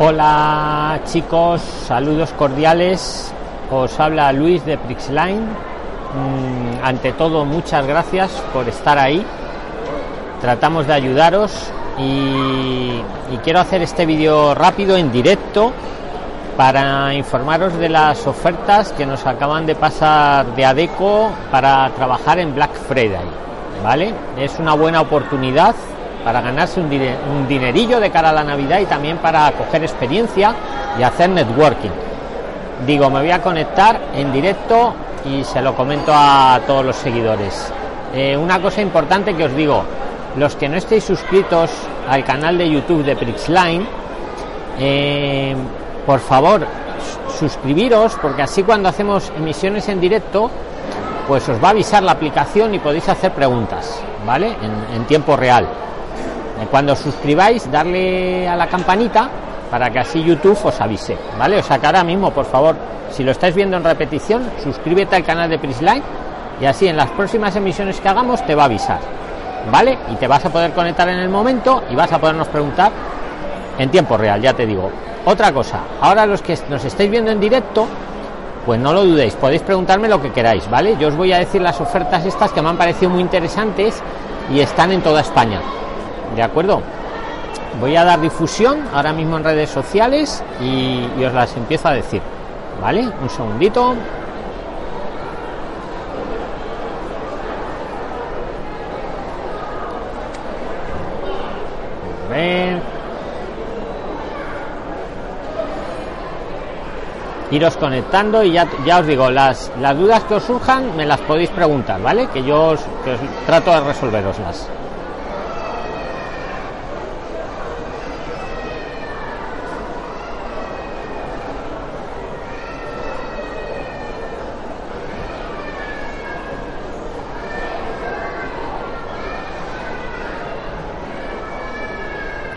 Hola chicos, saludos cordiales. Os habla Luis de Prixline. Mm, ante todo, muchas gracias por estar ahí. Tratamos de ayudaros y, y quiero hacer este vídeo rápido en directo para informaros de las ofertas que nos acaban de pasar de Adeco para trabajar en Black Friday. ¿Vale? Es una buena oportunidad para ganarse un, un, dinerillo de cara a la Navidad y también para coger experiencia y hacer networking. Digo, me voy a conectar en directo y se lo comento a todos los seguidores. Eh, una cosa importante que os digo, los que no estéis suscritos al canal de YouTube de Prixline, eh, por favor, suscribiros porque así cuando hacemos emisiones en directo, pues os va a avisar la aplicación y podéis hacer preguntas, ¿vale? En, en tiempo real. Eh, cuando suscribáis, darle a la campanita para que así YouTube os avise, ¿vale? O sea que ahora mismo, por favor, si lo estáis viendo en repetición, suscríbete al canal de Prisline y así en las próximas emisiones que hagamos te va a avisar, ¿vale? Y te vas a poder conectar en el momento y vas a podernos preguntar en tiempo real, ya te digo. Otra cosa, ahora los que nos estáis viendo en directo, pues no lo dudéis, podéis preguntarme lo que queráis, ¿vale? Yo os voy a decir las ofertas estas que me han parecido muy interesantes y están en toda España. ¿De acuerdo? Voy a dar difusión ahora mismo en redes sociales y, os las empiezo a decir. ¿Vale? Un segundito. A ver. Iros conectando y ya, ya os digo, las, las dudas que os surjan me las podéis preguntar, ¿vale? Que yo os, que os trato de resolveroslas.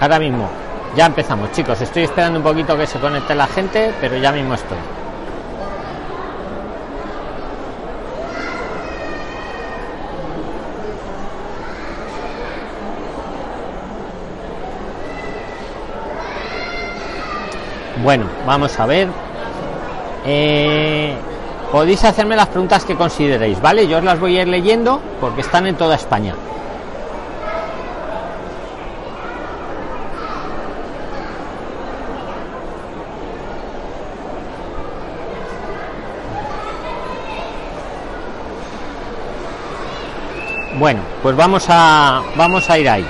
Ahora mismo ya empezamos chicos. Estoy esperando un poquito que se conecte la gente pero ya mismo estoy. Bueno vamos a ver. Eh, podéis hacerme las preguntas que consideréis vale yo os las voy a ir leyendo porque están en toda españa Bueno, pues vamos a vamos a ir ahí.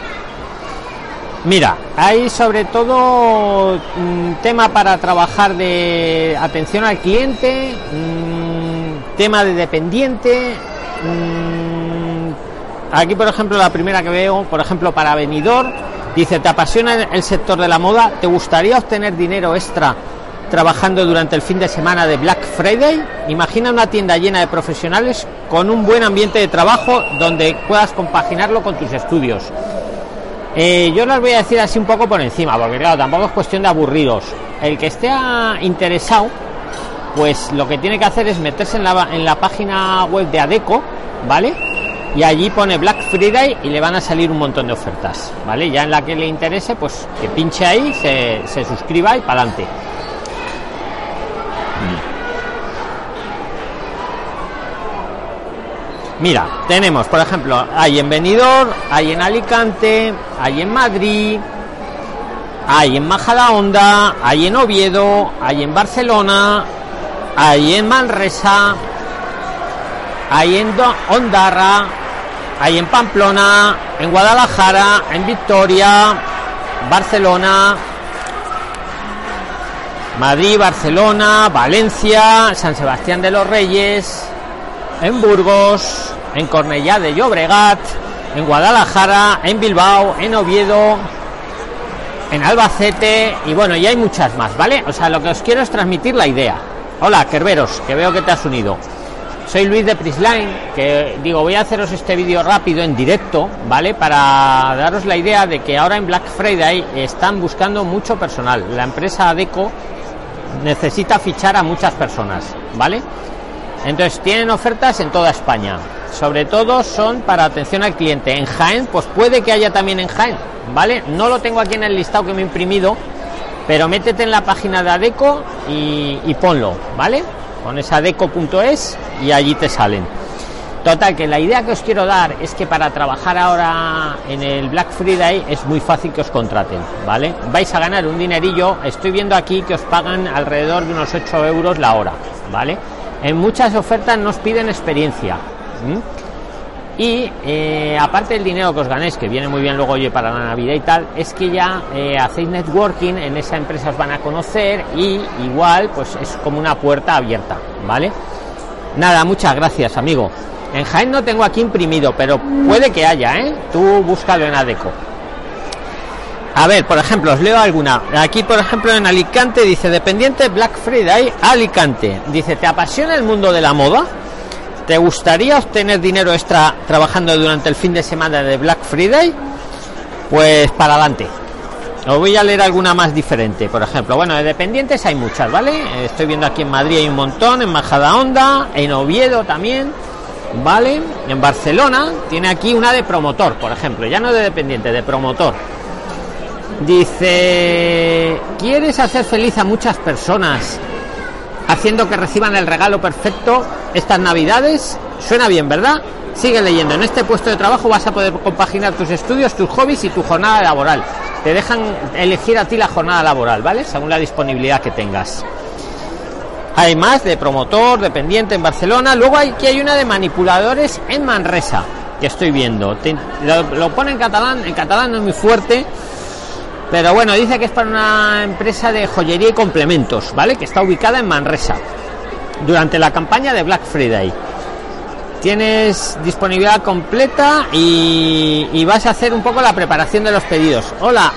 Mira, hay sobre todo un tema para trabajar de atención al cliente, un tema de dependiente. Aquí, por ejemplo, la primera que veo, por ejemplo, para venidor, dice, ¿te apasiona el sector de la moda? ¿Te gustaría obtener dinero extra trabajando durante el fin de semana de Black Friday. Imagina una tienda llena de profesionales con un buen ambiente de trabajo donde puedas compaginarlo con tus estudios. Eh, yo les voy a decir así un poco por encima, porque claro, tampoco es cuestión de aburriros. El que esté interesado, pues lo que tiene que hacer es meterse en la, en la página web de Adeco, ¿vale? Y allí pone Black Friday y le van a salir un montón de ofertas, ¿vale? Ya en la que le interese, pues que pinche ahí, se, se suscriba y para adelante. Mira, tenemos, por ejemplo, hay en Benidorm, hay en Alicante, hay en Madrid, hay en Majadahonda, hay en Oviedo, hay en Barcelona, hay en Manresa, hay en Ondarra, hay en Pamplona, en Guadalajara, en Victoria, Barcelona, Madrid, Barcelona, Valencia, San Sebastián de los Reyes, en Burgos, en Cornellá de Llobregat, en Guadalajara, en Bilbao, en Oviedo, en Albacete y bueno, y hay muchas más, ¿vale? O sea, lo que os quiero es transmitir la idea. Hola, Kerberos, que veo que te has unido. Soy Luis de Prisline, que digo, voy a haceros este vídeo rápido en directo, ¿vale? Para daros la idea de que ahora en Black Friday están buscando mucho personal. La empresa Adeco necesita fichar a muchas personas, ¿vale? Entonces tienen ofertas en toda España. Sobre todo son para atención al cliente. En Jaén, pues puede que haya también en Jaén, ¿vale? No lo tengo aquí en el listado que me he imprimido, pero métete en la página de Adeco y, ponlo, ¿vale? Pones adeco.es y allí te salen. Total, que la idea que os quiero dar es que para trabajar ahora en el Black Friday es muy fácil que os contraten, ¿vale? Vais a ganar un dinerillo, estoy viendo aquí que os pagan alrededor de unos 8 euros la hora, ¿vale? En muchas ofertas nos piden experiencia. Y eh, aparte del dinero que os ganéis, que viene muy bien luego oye para la Navidad y tal, es que ya eh, hacéis networking, en esa empresa os van a conocer y igual pues es como una puerta abierta, ¿vale? Nada, muchas gracias, amigo. En Jaén no tengo aquí imprimido, pero puede que haya, ¿eh? Tú búscalo en Adeco. A ver, por ejemplo, os leo alguna. Aquí, por ejemplo, en Alicante dice, dependiente Black Friday, Alicante. Dice, ¿te apasiona el mundo de la moda? ¿Te gustaría obtener dinero extra trabajando durante el fin de semana de Black Friday? Pues para adelante. Os voy a leer alguna más diferente. Por ejemplo, bueno, de dependientes hay muchas, ¿vale? Estoy viendo aquí en Madrid hay un montón, en Majada Honda, en Oviedo también vale en Barcelona tiene aquí una de promotor por ejemplo ya no de dependiente de promotor. Dice quieres hacer feliz a muchas personas haciendo que reciban el regalo perfecto estas navidades suena bien verdad sigue leyendo. En este puesto de trabajo vas a poder compaginar tus estudios tus hobbies y tu jornada laboral. Te dejan elegir a ti la jornada laboral vale según la disponibilidad que tengas hay más de promotor, dependiente en Barcelona. Luego hay que hay una de manipuladores en Manresa, que estoy viendo. lo, pone en catalán, en catalán no es muy fuerte. Pero bueno, dice que es para una empresa de joyería y complementos, ¿vale? Que está ubicada en Manresa. Durante la campaña de Black Friday. Tienes disponibilidad completa y, vas a hacer un poco la preparación de los pedidos. Hola,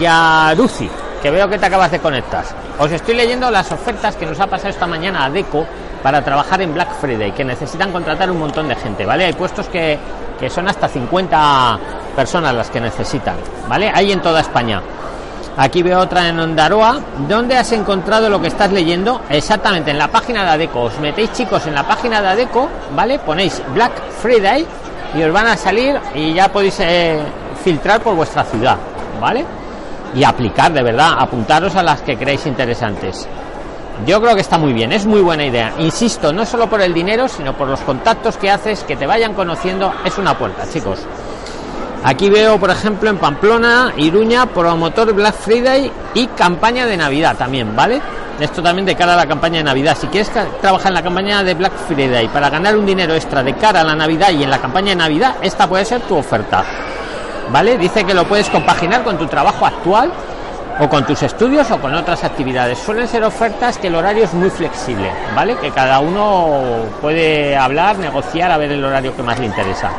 Yaruzi que veo que te acabas de conectar. Os estoy leyendo las ofertas que nos ha pasado esta mañana a Deco para trabajar en Black Friday, que necesitan contratar un montón de gente, ¿vale? Hay puestos que, que son hasta 50 personas las que necesitan, ¿vale? Hay en toda España. Aquí veo otra en Ondaroa. ¿Dónde has encontrado lo que estás leyendo? Exactamente, en la página de Adeco. Os metéis, chicos, en la página de Adeco, ¿vale? Ponéis Black Friday y os van a salir y ya podéis eh, filtrar por vuestra ciudad, ¿vale? Y aplicar de verdad, apuntaros a las que creéis interesantes. Yo creo que está muy bien, es muy buena idea. Insisto, no solo por el dinero, sino por los contactos que haces, que te vayan conociendo, es una puerta, chicos. Aquí veo, por ejemplo, en Pamplona, Iruña, promotor Black Friday y campaña de Navidad también, ¿vale? Esto también de cara a la campaña de Navidad. Si quieres trabajar en la campaña de Black Friday para ganar un dinero extra de cara a la Navidad y en la campaña de Navidad, esta puede ser tu oferta. ¿Vale? Dice que lo puedes compaginar con tu trabajo actual o con tus estudios o con otras actividades. Suelen ser ofertas que el horario es muy flexible, ¿vale? Que cada uno puede hablar, negociar a ver el horario que más le interesa.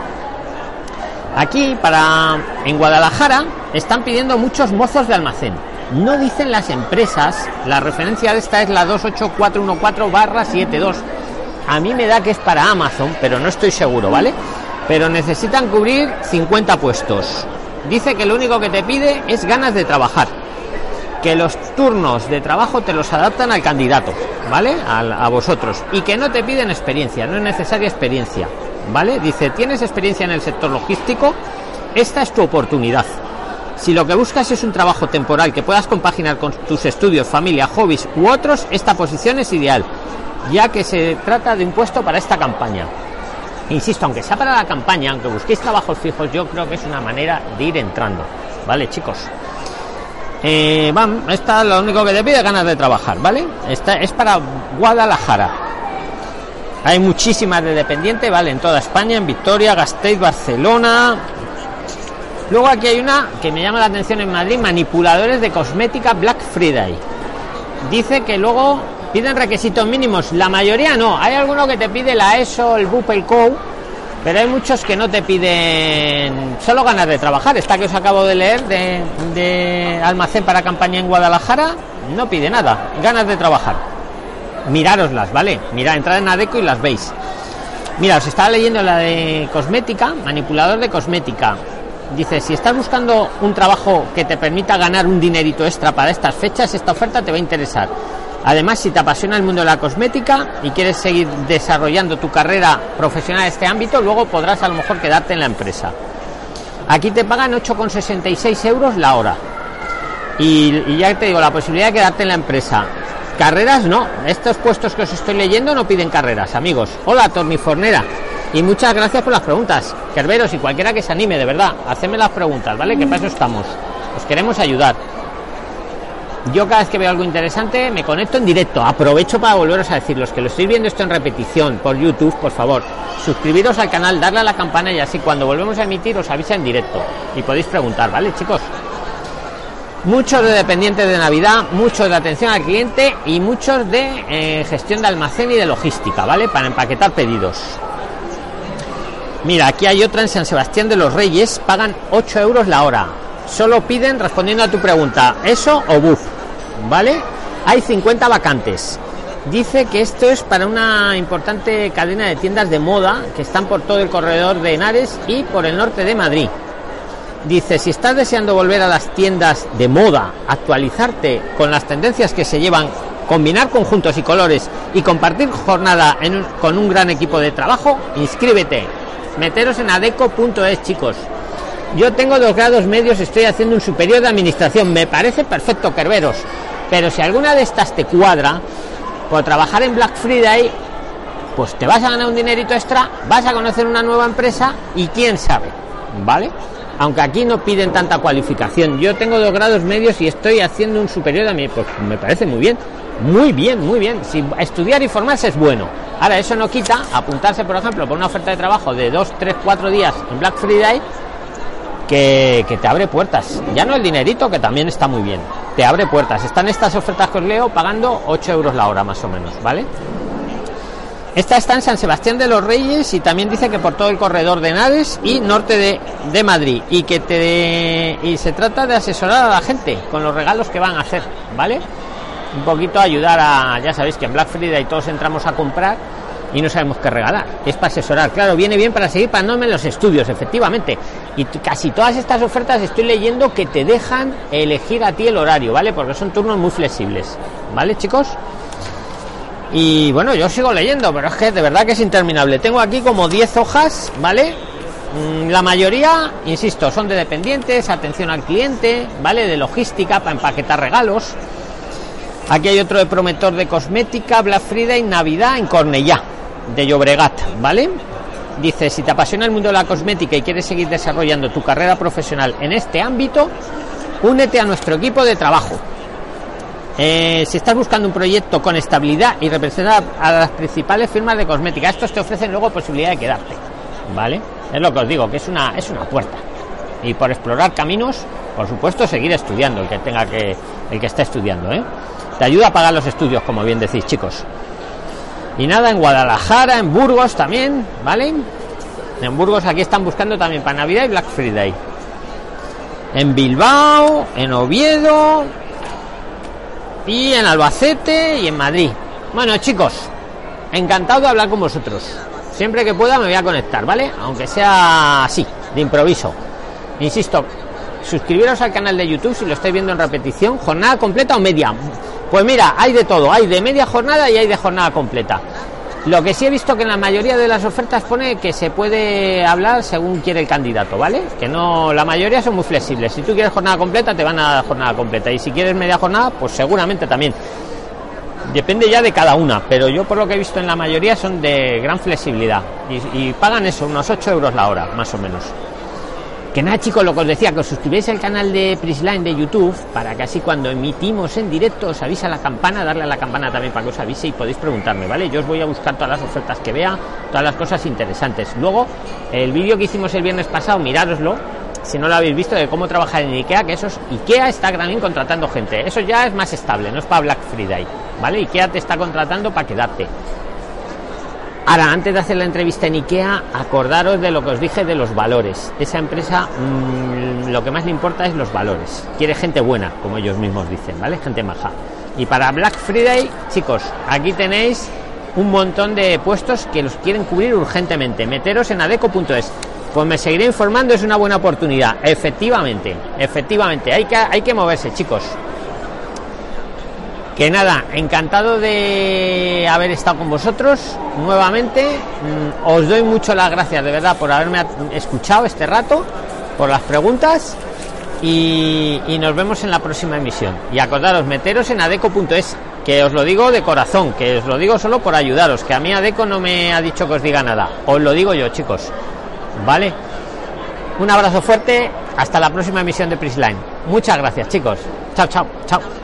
Aquí para en Guadalajara están pidiendo muchos mozos de almacén. No dicen las empresas, la referencia de esta es la 28414-72. A mí me da que es para Amazon, pero no estoy seguro, ¿vale? Pero necesitan cubrir 50 puestos. Dice que lo único que te pide es ganas de trabajar, que los turnos de trabajo te los adaptan al candidato, ¿vale? A, vosotros, y que no te piden experiencia, no es necesaria experiencia, ¿vale? Dice, ¿tienes experiencia en el sector logístico? Esta es tu oportunidad. Si lo que buscas es un trabajo temporal que puedas compaginar con tus estudios, familia, hobbies u otros, esta posición es ideal, ya que se trata de un puesto para esta campaña. Insisto, aunque sea para la campaña, aunque busquéis trabajos fijos, yo creo que es una manera de ir entrando. ¿Vale, chicos? Eh, van, esta es lo único que te pide ganas de trabajar, ¿vale? Esta es para Guadalajara. Hay muchísimas de dependiente, ¿vale? En toda España, en Victoria, Gasteiz, Barcelona. Luego aquí hay una que me llama la atención en Madrid, manipuladores de cosmética Black Friday. Dice que luego piden requisitos mínimos. La mayoría no. Hay alguno que te pide la ESO el BUP el COU pero hay muchos que no te piden solo ganas de trabajar. Esta que os acabo de leer de, almacén para campaña en Guadalajara no pide nada. Ganas de trabajar. Mirároslas vale mira entrad en Adeco y las veis. Mira os estaba leyendo la de cosmética manipulador de cosmética. Dice si estás buscando un trabajo que te permita ganar un dinerito extra para estas fechas esta oferta te va a interesar Además, si te apasiona el mundo de la cosmética y quieres seguir desarrollando tu carrera profesional en este ámbito, luego podrás a lo mejor quedarte en la empresa. Aquí te pagan 8,66 euros la hora. Y, ya te digo, la posibilidad de quedarte en la empresa. Carreras no, estos puestos que os estoy leyendo no piden carreras, amigos. Hola, Tornifornera. Y muchas gracias por las preguntas. Kerberos y cualquiera que se anime, de verdad, hacedme las preguntas, ¿vale? Que para eso estamos. Os queremos ayudar. Yo cada vez que veo algo interesante me conecto en directo. Aprovecho para volveros a decir, los que lo estoy viendo esto en repetición por YouTube, por favor, suscribiros al canal, darle a la campana y así cuando volvemos a emitir os avisa en directo. Y podéis preguntar, ¿vale, chicos? Muchos de dependientes de Navidad, muchos de atención al cliente y muchos de eh, gestión de almacén y de logística, ¿vale? Para empaquetar pedidos. Mira, aquí hay otra en San Sebastián de los Reyes, pagan 8 euros la hora. Solo piden, respondiendo a tu pregunta, eso o buf, ¿vale? Hay 50 vacantes. Dice que esto es para una importante cadena de tiendas de moda que están por todo el corredor de Henares y por el norte de Madrid. Dice, si estás deseando volver a las tiendas de moda, actualizarte con las tendencias que se llevan, combinar conjuntos y colores y compartir jornada con un gran equipo de trabajo, inscríbete meteros en adeco.es, chicos. Yo tengo dos grados medios, estoy haciendo un superior de administración. Me parece perfecto, Kerberos. Pero si alguna de estas te cuadra, por trabajar en Black Friday, pues te vas a ganar un dinerito extra, vas a conocer una nueva empresa y quién sabe, ¿vale? Aunque aquí no piden tanta cualificación. Yo tengo dos grados medios y estoy haciendo un superior de mí, pues me parece muy bien. Muy bien, muy bien. Si estudiar y formarse es bueno. Ahora, eso no quita apuntarse, por ejemplo, por una oferta de trabajo de 2, 3, 4 días en Black Friday que, que, te abre puertas. Ya no el dinerito, que también está muy bien. Te abre puertas. Están estas ofertas que os leo pagando 8 euros la hora más o menos, ¿vale? Esta está en San Sebastián de los Reyes y también dice que por todo el corredor de Naves y norte de, de Madrid y que te y se trata de asesorar a la gente con los regalos que van a hacer, ¿vale? un poquito ayudar a, ya sabéis que en Black Friday todos entramos a comprar y no sabemos qué regalar. Es para asesorar. Claro, viene bien para seguir pagándome los estudios, efectivamente. Y casi todas estas ofertas estoy leyendo que te dejan elegir a ti el horario, ¿vale? Porque son turnos muy flexibles. ¿Vale, chicos? Y bueno, yo sigo leyendo, pero es que de verdad que es interminable. Tengo aquí como 10 hojas, ¿vale? Mm, la mayoría, insisto, son de dependientes, atención al cliente, ¿vale? De logística para empaquetar regalos Aquí hay otro de prometor de cosmética, Black Friday, Navidad en Cornellá, de Llobregat, ¿vale? Dice, si te apasiona el mundo de la cosmética y quieres seguir desarrollando tu carrera profesional en este ámbito, únete a nuestro equipo de trabajo. Eh, si estás buscando un proyecto con estabilidad y representar a las principales firmas de cosmética, estos te ofrecen luego posibilidad de quedarte, ¿vale? Es lo que os digo, que es una, es una puerta. Y por explorar caminos, por supuesto, seguir estudiando, el que tenga que, el que esté estudiando, ¿eh? Te ayuda a pagar los estudios, como bien decís, chicos. Y nada, en Guadalajara, en Burgos también, ¿vale? En Burgos aquí están buscando también para Navidad y Black Friday. En Bilbao, en Oviedo y en Albacete y en Madrid. Bueno, chicos, encantado de hablar con vosotros. Siempre que pueda me voy a conectar, ¿vale? Aunque sea así, de improviso. Insisto, suscribiros al canal de YouTube si lo estáis viendo en repetición, jornada completa o media. Pues mira, hay de todo, hay de media jornada y hay de jornada completa. Lo que sí he visto que en la mayoría de las ofertas pone que se puede hablar según quiere el candidato, ¿vale? Que no, la mayoría son muy flexibles. Si tú quieres jornada completa, te van a dar jornada completa. Y si quieres media jornada, pues seguramente también. Depende ya de cada una, pero yo por lo que he visto en la mayoría son de gran flexibilidad. Y, y pagan eso, unos 8 euros la hora, más o menos. Que nada, chicos, lo que os decía, que os suscribáis al canal de Prisline de YouTube para que así cuando emitimos en directo os avisa la campana, darle a la campana también para que os avise y podéis preguntarme, ¿vale? Yo os voy a buscar todas las ofertas que vea, todas las cosas interesantes. Luego, el vídeo que hicimos el viernes pasado, mirároslo, si no lo habéis visto, de cómo trabajar en IKEA, que eso es, IKEA está también contratando gente. Eso ya es más estable, no es para Black Friday, ¿vale? IKEA te está contratando para quedarte. Ahora, antes de hacer la entrevista en IKEA, acordaros de lo que os dije de los valores. Esa empresa mm, lo que más le importa es los valores. Quiere gente buena, como ellos mismos dicen, ¿vale? Gente maja. Y para Black Friday, chicos, aquí tenéis un montón de puestos que los quieren cubrir urgentemente. Meteros en adeco.es. Pues me seguiré informando, es una buena oportunidad. Efectivamente, efectivamente, hay que, hay que moverse, chicos. Que nada, encantado de haber estado con vosotros nuevamente. Mm, os doy mucho las gracias de verdad por haberme escuchado este rato, por las preguntas. y, y nos vemos en la próxima emisión. Y acordaros, meteros en adeco.es, que os lo digo de corazón, que os lo digo solo por ayudaros, que a mí Adeco no me ha dicho que os diga nada. Os lo digo yo, chicos. ¿Vale? Un abrazo fuerte, hasta la próxima emisión de Prisline. Muchas gracias, chicos. Chao, chao, chao.